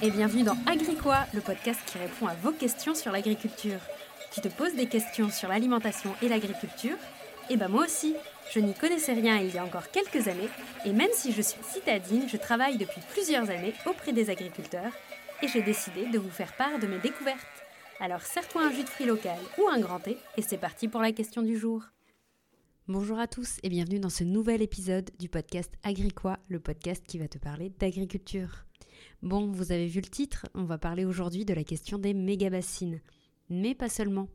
et bienvenue dans Agricois, le podcast qui répond à vos questions sur l'agriculture. Tu te poses des questions sur l'alimentation et l'agriculture Eh ben moi aussi, je n'y connaissais rien il y a encore quelques années, et même si je suis citadine, je travaille depuis plusieurs années auprès des agriculteurs, et j'ai décidé de vous faire part de mes découvertes. Alors serre-toi un jus de fruits local ou un grand thé, et c'est parti pour la question du jour. Bonjour à tous et bienvenue dans ce nouvel épisode du podcast Agricois, le podcast qui va te parler d'agriculture. Bon, vous avez vu le titre, on va parler aujourd'hui de la question des méga-bassines. Mais pas seulement.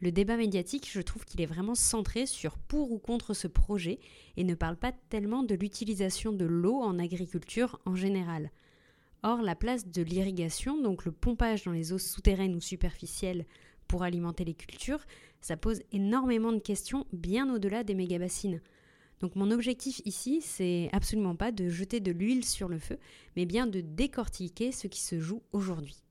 Le débat médiatique, je trouve qu'il est vraiment centré sur pour ou contre ce projet et ne parle pas tellement de l'utilisation de l'eau en agriculture en général. Or, la place de l'irrigation, donc le pompage dans les eaux souterraines ou superficielles pour alimenter les cultures, ça pose énormément de questions bien au-delà des méga-bassines. Donc mon objectif ici, c'est absolument pas de jeter de l'huile sur le feu, mais bien de décortiquer ce qui se joue aujourd'hui.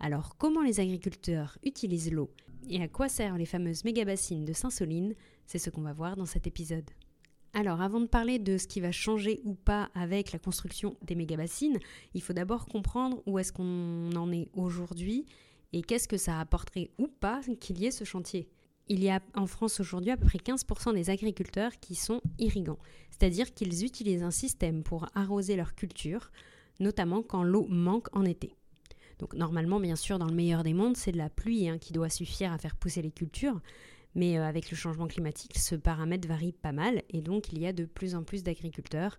Alors comment les agriculteurs utilisent l'eau et à quoi servent les fameuses méga-bassines de Saint-Soline, c'est ce qu'on va voir dans cet épisode. Alors avant de parler de ce qui va changer ou pas avec la construction des méga-bassines, il faut d'abord comprendre où est-ce qu'on en est aujourd'hui et qu'est-ce que ça apporterait ou pas qu'il y ait ce chantier il y a en France aujourd'hui à peu près 15% des agriculteurs qui sont irrigants, c'est-à-dire qu'ils utilisent un système pour arroser leur culture, notamment quand l'eau manque en été. Donc normalement, bien sûr, dans le meilleur des mondes, c'est de la pluie hein, qui doit suffire à faire pousser les cultures, mais euh, avec le changement climatique, ce paramètre varie pas mal, et donc il y a de plus en plus d'agriculteurs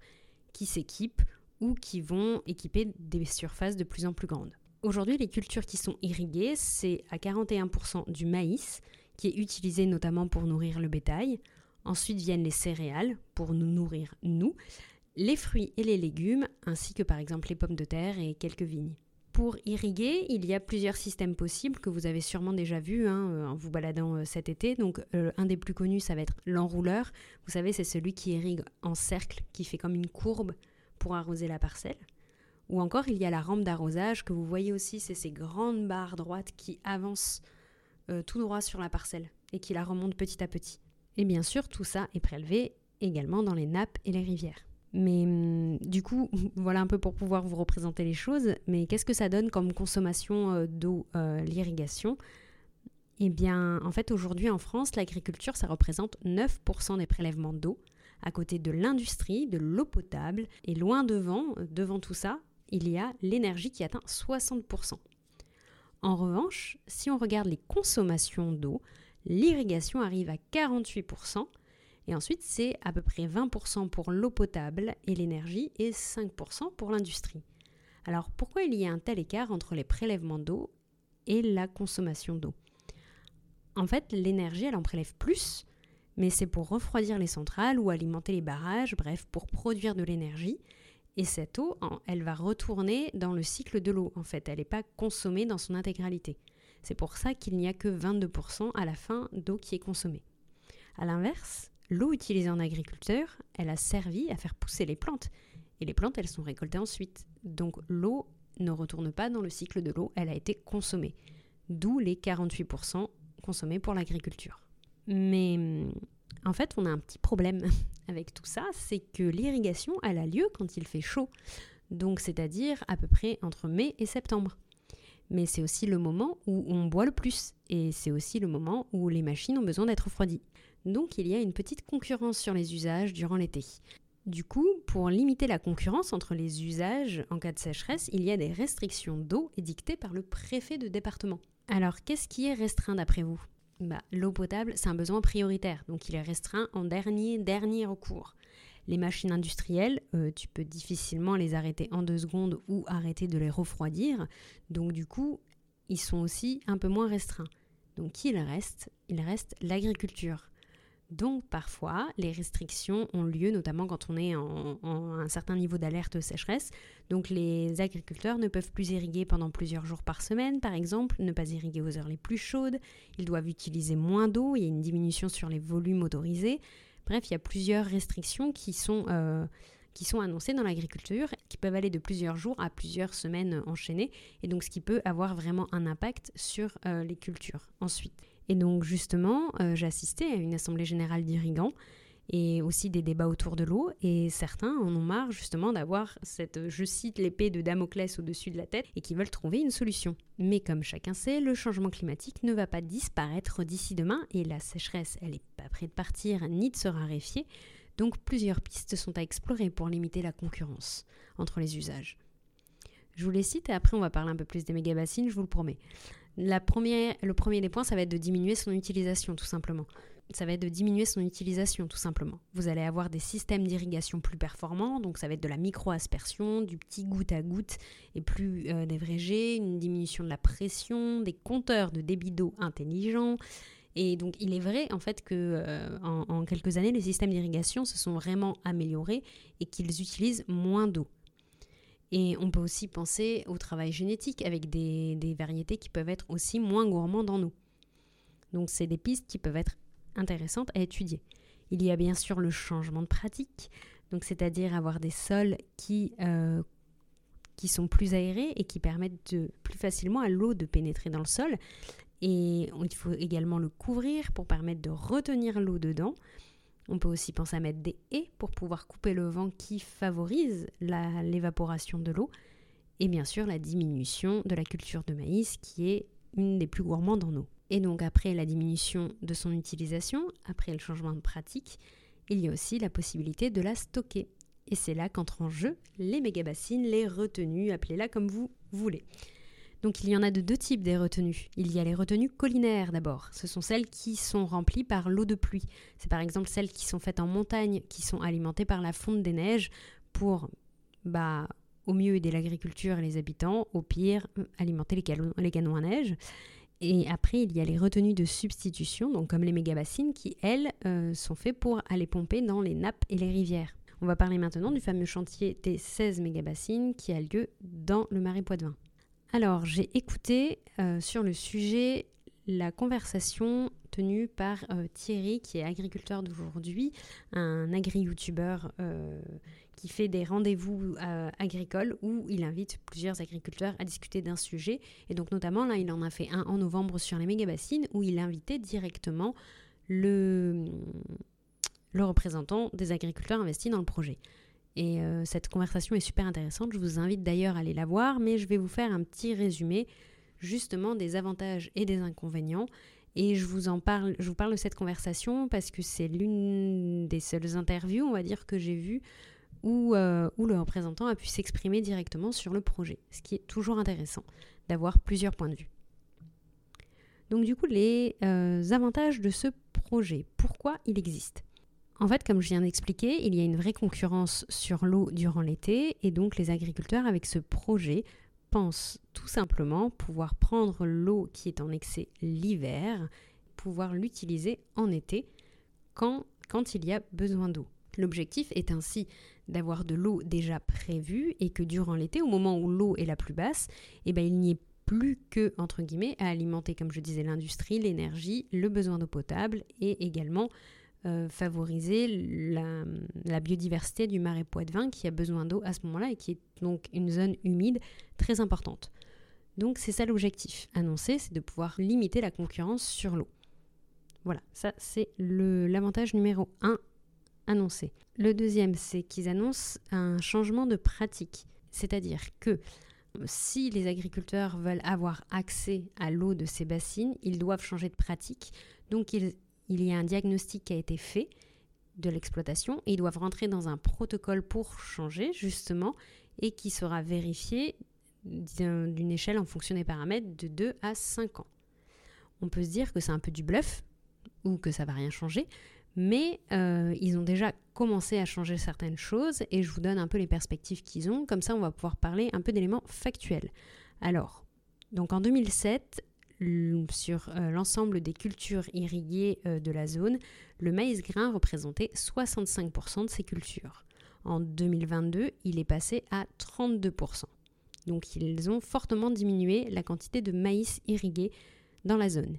qui s'équipent ou qui vont équiper des surfaces de plus en plus grandes. Aujourd'hui, les cultures qui sont irriguées, c'est à 41% du maïs, qui est utilisé notamment pour nourrir le bétail. Ensuite viennent les céréales pour nous nourrir nous, les fruits et les légumes, ainsi que par exemple les pommes de terre et quelques vignes. Pour irriguer, il y a plusieurs systèmes possibles que vous avez sûrement déjà vus hein, euh, en vous baladant euh, cet été. Donc euh, un des plus connus, ça va être l'enrouleur. Vous savez, c'est celui qui irrigue en cercle, qui fait comme une courbe pour arroser la parcelle. Ou encore, il y a la rampe d'arrosage que vous voyez aussi, c'est ces grandes barres droites qui avancent euh, tout droit sur la parcelle et qui la remonte petit à petit. Et bien sûr, tout ça est prélevé également dans les nappes et les rivières. Mais hum, du coup, voilà un peu pour pouvoir vous représenter les choses. Mais qu'est-ce que ça donne comme consommation euh, d'eau, euh, l'irrigation? Eh bien, en fait, aujourd'hui en France, l'agriculture, ça représente 9% des prélèvements d'eau, à côté de l'industrie, de l'eau potable. Et loin devant, devant tout ça, il y a l'énergie qui atteint 60%. En revanche, si on regarde les consommations d'eau, l'irrigation arrive à 48%, et ensuite c'est à peu près 20% pour l'eau potable et l'énergie, et 5% pour l'industrie. Alors pourquoi il y a un tel écart entre les prélèvements d'eau et la consommation d'eau? En fait, l'énergie, elle en prélève plus, mais c'est pour refroidir les centrales ou alimenter les barrages, bref, pour produire de l'énergie, et cette eau, elle va retourner dans le cycle de l'eau, en fait. Elle n'est pas consommée dans son intégralité. C'est pour ça qu'il n'y a que 22% à la fin d'eau qui est consommée. A l'inverse, l'eau utilisée en agriculture, elle a servi à faire pousser les plantes. Et les plantes, elles sont récoltées ensuite. Donc l'eau ne retourne pas dans le cycle de l'eau, elle a été consommée. D'où les 48% consommés pour l'agriculture. Mais en fait, on a un petit problème avec tout ça, c'est que l'irrigation, elle a lieu quand il fait chaud. Donc, c'est-à-dire à peu près entre mai et septembre. Mais c'est aussi le moment où on boit le plus. Et c'est aussi le moment où les machines ont besoin d'être refroidies. Donc, il y a une petite concurrence sur les usages durant l'été. Du coup, pour limiter la concurrence entre les usages en cas de sécheresse, il y a des restrictions d'eau édictées par le préfet de département. Alors, qu'est-ce qui est restreint d'après vous? Bah, l'eau potable, c'est un besoin prioritaire, donc il est restreint en dernier, dernier recours. Les machines industrielles, euh, tu peux difficilement les arrêter en deux secondes ou arrêter de les refroidir, donc du coup, ils sont aussi un peu moins restreints. Donc il reste Il reste l'agriculture. Donc parfois, les restrictions ont lieu, notamment quand on est en, un certain niveau d'alerte sécheresse. Donc les agriculteurs ne peuvent plus irriguer pendant plusieurs jours par semaine, par exemple, ne pas irriguer aux heures les plus chaudes. Ils doivent utiliser moins d'eau, il y a une diminution sur les volumes autorisés. Bref, il y a plusieurs restrictions qui sont, euh, qui sont annoncées dans l'agriculture, qui peuvent aller de plusieurs jours à plusieurs semaines enchaînées, et donc ce qui peut avoir vraiment un impact sur euh, les cultures ensuite. Et donc justement, euh, j'ai assisté à une assemblée générale d'irrigants et aussi des débats autour de l'eau. Et certains en ont marre justement d'avoir cette, je cite, l'épée de Damoclès au-dessus de la tête et qui veulent trouver une solution. Mais comme chacun sait, le changement climatique ne va pas disparaître d'ici demain et la sécheresse, elle n'est pas prête de partir ni de se raréfier. Donc plusieurs pistes sont à explorer pour limiter la concurrence entre les usages. Je vous les cite et après on va parler un peu plus des méga-bassines, je vous le promets. La première, le premier des points, ça va être de diminuer son utilisation tout simplement ça va être de diminuer son utilisation tout simplement. Vous allez avoir des systèmes d'irrigation plus performants, donc ça va être de la micro-aspersion, du petit goutte à goutte et plus euh, dévrégé, une diminution de la pression, des compteurs de débit d'eau intelligents. Et donc il est vrai en fait que euh, en, quelques années, les systèmes d'irrigation se sont vraiment améliorés et qu'ils utilisent moins d'eau. Et on peut aussi penser au travail génétique avec des, variétés qui peuvent être aussi moins gourmandes en eau. Donc c'est des pistes qui peuvent être intéressante à étudier. Il y a bien sûr le changement de pratique, donc c'est-à-dire avoir des sols qui, euh, sont plus aérés et qui permettent plus facilement à l'eau de pénétrer dans le sol. Et il faut également le couvrir pour permettre de retenir l'eau dedans. On peut aussi penser à mettre des haies pour pouvoir couper le vent qui favorise l'évaporation de l'eau. Et bien sûr la diminution de la culture de maïs qui est une des plus gourmandes en eau. Et donc après la diminution de son utilisation, après le changement de pratique, il y a aussi la possibilité de la stocker. Et c'est là qu'entrent en jeu les méga-bassines, les retenues, appelez-la comme vous voulez. Donc il y en a de deux types des retenues. Il y a les retenues collinaires d'abord. Ce sont celles qui sont remplies par l'eau de pluie. C'est par exemple celles qui sont faites en montagne, qui sont alimentées par la fonte des neiges pour, bah, au mieux aider l'agriculture et les habitants, au pire alimenter les les canons à neige. Et après, il y a les retenues de substitution, donc comme les méga-bassines, qui, elles, euh, sont faites pour aller pomper dans les nappes et les rivières. On va parler maintenant du fameux chantier des 16 méga-bassines qui a lieu dans le Marais Poitevin. Alors, j'ai écouté euh, sur le sujet la conversation tenue par euh, Thierry, qui est agriculteur d'aujourd'hui, un agri-youtubeur qui fait des rendez-vous euh, agricoles où il invite plusieurs agriculteurs à discuter d'un sujet. Et donc notamment, là, il en a fait un en novembre sur les méga-bassines où il invitait directement le représentant des agriculteurs investis dans le projet. Et euh, cette conversation est super intéressante. Je vous invite d'ailleurs à aller la voir, mais je vais vous faire un petit résumé justement des avantages et des inconvénients. Et je vous en parle, je vous parle de cette conversation parce que c'est l'une des seules interviews, on va dire, que j'ai vues euh, où, le représentant a pu s'exprimer directement sur le projet, ce qui est toujours intéressant d'avoir plusieurs points de vue. Donc du coup, les euh, avantages de ce projet, pourquoi il existe? En fait, comme je viens d'expliquer, il y a une vraie concurrence sur l'eau durant l'été, et donc les agriculteurs avec ce projet pensent tout simplement pouvoir prendre l'eau qui est en excès l'hiver, pouvoir l'utiliser en été quand, il y a besoin d'eau. L'objectif est ainsi d'avoir de l'eau déjà prévue et que durant l'été, au moment où l'eau est la plus basse, eh ben, il n'y ait plus que, à alimenter, comme je disais, l'industrie, l'énergie, le besoin d'eau potable et également euh, favoriser la, biodiversité du marais Poitevin qui a besoin d'eau à ce moment-là et qui est donc une zone humide très importante. Donc c'est ça l'objectif annoncé, c'est de pouvoir limiter la concurrence sur l'eau. Voilà, ça c'est l'avantage numéro 1 annoncé. Le deuxième, c'est qu'ils annoncent un changement de pratique. C'est-à-dire que si les agriculteurs veulent avoir accès à l'eau de ces bassines, ils doivent changer de pratique. Donc il, y a un diagnostic qui a été fait de l'exploitation et ils doivent rentrer dans un protocole pour changer justement et qui sera vérifié d'une échelle en fonction des paramètres de 2 à 5 ans. On peut se dire que c'est un peu du bluff ou que ça va rien changer, mais euh, ils ont déjà commencé à changer certaines choses et je vous donne un peu les perspectives qu'ils ont. Comme ça, on va pouvoir parler un peu d'éléments factuels. Alors, donc en 2007, sur euh, l'ensemble des cultures irriguées euh, de la zone, le maïs grain représentait 65% de ces cultures. En 2022, il est passé à 32%. Donc ils ont fortement diminué la quantité de maïs irrigué dans la zone.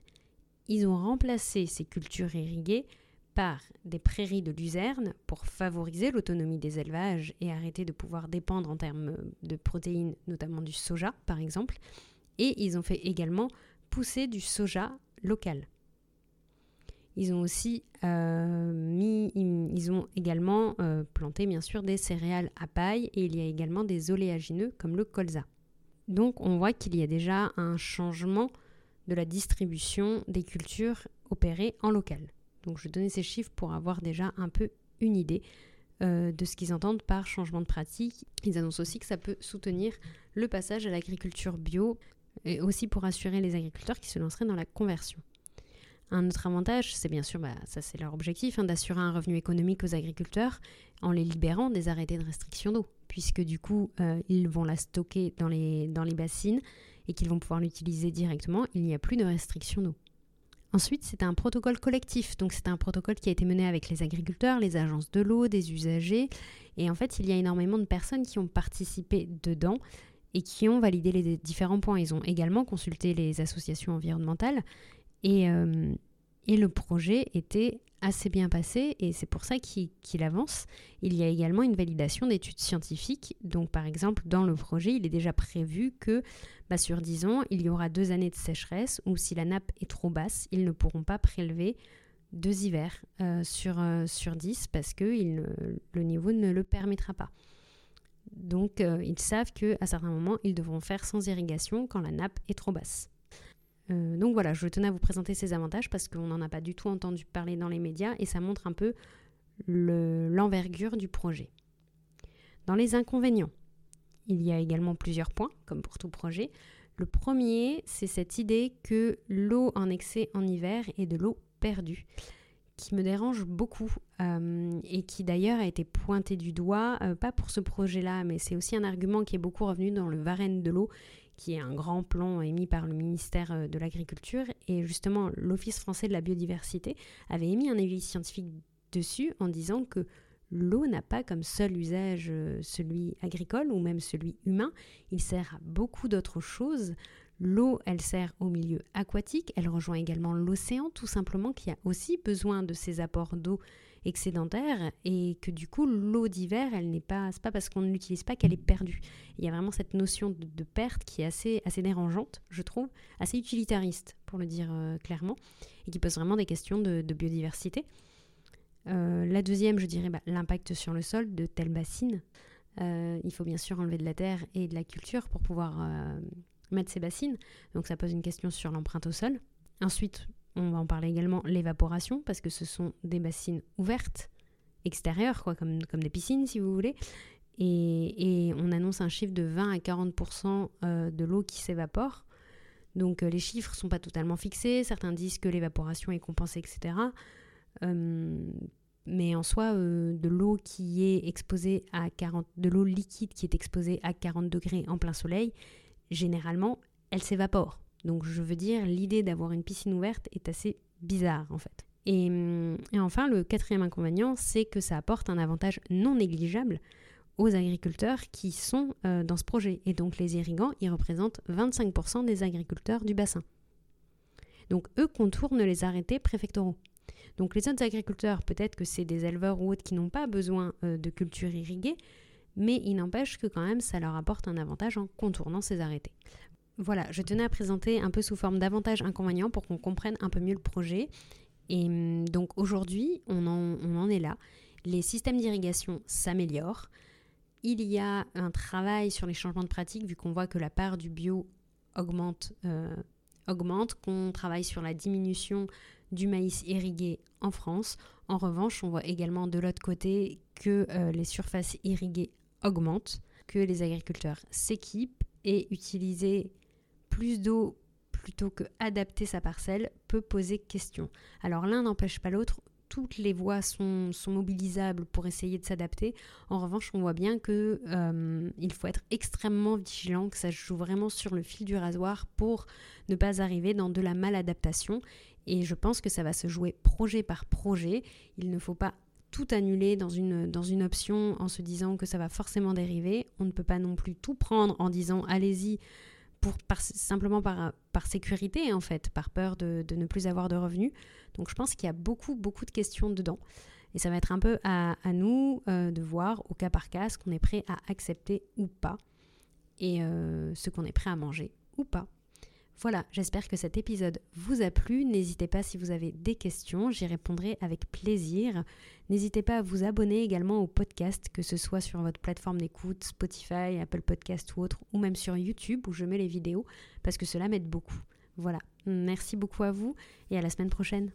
Ils ont remplacé ces cultures irriguées par des prairies de luzerne pour favoriser l'autonomie des élevages et arrêter de pouvoir dépendre en termes de protéines, notamment du soja par exemple. Et ils ont fait également pousser du soja local. Ils ont aussi ont également planté bien sûr des céréales à paille et il y a également des oléagineux comme le colza. Donc on voit qu'il y a déjà un changement de la distribution des cultures opérées en local. Donc je donnais ces chiffres pour avoir déjà un peu une idée euh, de ce qu'ils entendent par changement de pratique. Ils annoncent aussi que ça peut soutenir le passage à l'agriculture bio et aussi pour assurer les agriculteurs qui se lanceraient dans la conversion. Un autre avantage, c'est bien sûr, bah, ça c'est leur objectif, hein, d'assurer un revenu économique aux agriculteurs en les libérant des arrêtés de restriction d'eau, puisque du coup, euh, ils vont la stocker dans les, dans les bassines et qu'ils vont pouvoir l'utiliser directement, il n'y a plus de restriction d'eau. Ensuite, c'est un protocole collectif. Donc, c'est un protocole qui a été mené avec les agriculteurs, les agences de l'eau, des usagers. Et en fait, il y a énormément de personnes qui ont participé dedans et qui ont validé les différents points. Ils ont également consulté les associations environnementales. Et, euh, et le projet était assez bien passé et c'est pour ça qu'il avance. Il y a également une validation d'études scientifiques. Donc par exemple, dans le projet, il est déjà prévu que bah, sur 10 ans, il y aura deux années de sécheresse ou si la nappe est trop basse, ils ne pourront pas prélever deux hivers euh, sur, euh, sur 10 parce que le niveau ne le permettra pas. Donc euh, ils savent qu'à certains moments, ils devront faire sans irrigation quand la nappe est trop basse. Euh, donc voilà, je tenais à vous présenter ces avantages parce qu'on n'en a pas du tout entendu parler dans les médias et ça montre un peu l'envergure du projet. Dans les inconvénients, il y a également plusieurs points, comme pour tout projet. Le premier, c'est cette idée que l'eau en excès en hiver est de l'eau perdue, qui me dérange beaucoup euh, et qui d'ailleurs a été pointé du doigt, euh, pas pour ce projet-là, mais c'est aussi un argument qui est beaucoup revenu dans le Varenne de l'eau qui est un grand plan émis par le ministère euh, de l'Agriculture. Et justement, l'Office français de la biodiversité avait émis un avis scientifique dessus en disant que l'eau n'a pas comme seul usage celui agricole ou même celui humain. Il sert à beaucoup d'autres choses. L'eau, elle sert au milieu aquatique, elle rejoint également l'océan tout simplement qui a aussi besoin de ces apports d'eau excédentaire et que du coup l'eau d'hiver elle n'est pas pas parce qu'on ne l'utilise pas qu'elle est perdue. Il y a vraiment cette notion de, perte qui est assez assez dérangeante je trouve assez utilitariste pour le dire euh, clairement et qui pose vraiment des questions de, biodiversité. Euh, la deuxième je dirais bah, l'impact sur le sol de telles bassines. Euh, il faut bien sûr enlever de la terre et de la culture pour pouvoir mettre ces bassines donc ça pose une question sur l'empreinte au sol ensuite on va en parler également, l'évaporation, parce que ce sont des bassines ouvertes, extérieures, quoi, comme, comme des piscines si vous voulez. Et, on annonce un chiffre de 20 à 40% euh, de l'eau qui s'évapore. Donc euh, les chiffres ne sont pas totalement fixés, certains disent que l'évaporation est compensée, etc. Euh, mais en soi, de l'eau qui est exposée à 40, de l'eau liquide qui est exposée à 40 degrés en plein soleil, généralement, elle s'évapore. Donc je veux dire, l'idée d'avoir une piscine ouverte est assez bizarre en fait. Et, enfin, le quatrième inconvénient, c'est que ça apporte un avantage non négligeable aux agriculteurs qui sont euh, dans ce projet. Et donc les irrigants, ils représentent 25% des agriculteurs du bassin. Donc eux contournent les arrêtés préfectoraux. Donc les autres agriculteurs, peut-être que c'est des éleveurs ou autres qui n'ont pas besoin euh, de culture irriguée, mais il n'empêche que quand même ça leur apporte un avantage en contournant ces arrêtés. Voilà, je tenais à présenter un peu sous forme d'avantages inconvénients pour qu'on comprenne un peu mieux le projet. Et hum, donc aujourd'hui, on en, est là. Les systèmes d'irrigation s'améliorent. Il y a un travail sur les changements de pratique vu qu'on voit que la part du bio augmente, euh, augmente qu'on travaille sur la diminution du maïs irrigué en France. En revanche, on voit également de l'autre côté que euh, les surfaces irriguées augmentent, que les agriculteurs s'équipent et utilisent plus d'eau plutôt que adapter sa parcelle peut poser question. Alors l'un n'empêche pas l'autre, toutes les voies sont, mobilisables pour essayer de s'adapter. En revanche, on voit bien que euh, il faut être extrêmement vigilant, que ça joue vraiment sur le fil du rasoir pour ne pas arriver dans de la maladaptation. Et je pense que ça va se jouer projet par projet. Il ne faut pas tout annuler dans une, dans une option en se disant que ça va forcément dériver. On ne peut pas non plus tout prendre en disant allez-y, pour, simplement par, par sécurité, en fait, par peur de, de, ne plus avoir de revenus. Donc je pense qu'il y a beaucoup, beaucoup de questions dedans. Et ça va être un peu à, à nous euh, de voir au cas par cas ce qu'on est prêt à accepter ou pas, et euh, ce qu'on est prêt à manger ou pas. Voilà, j'espère que cet épisode vous a plu. N'hésitez pas si vous avez des questions, j'y répondrai avec plaisir. N'hésitez pas à vous abonner également au podcast, que ce soit sur votre plateforme d'écoute, Spotify, Apple Podcast ou autre, ou même sur YouTube où je mets les vidéos, parce que cela m'aide beaucoup. Voilà, merci beaucoup à vous et à la semaine prochaine.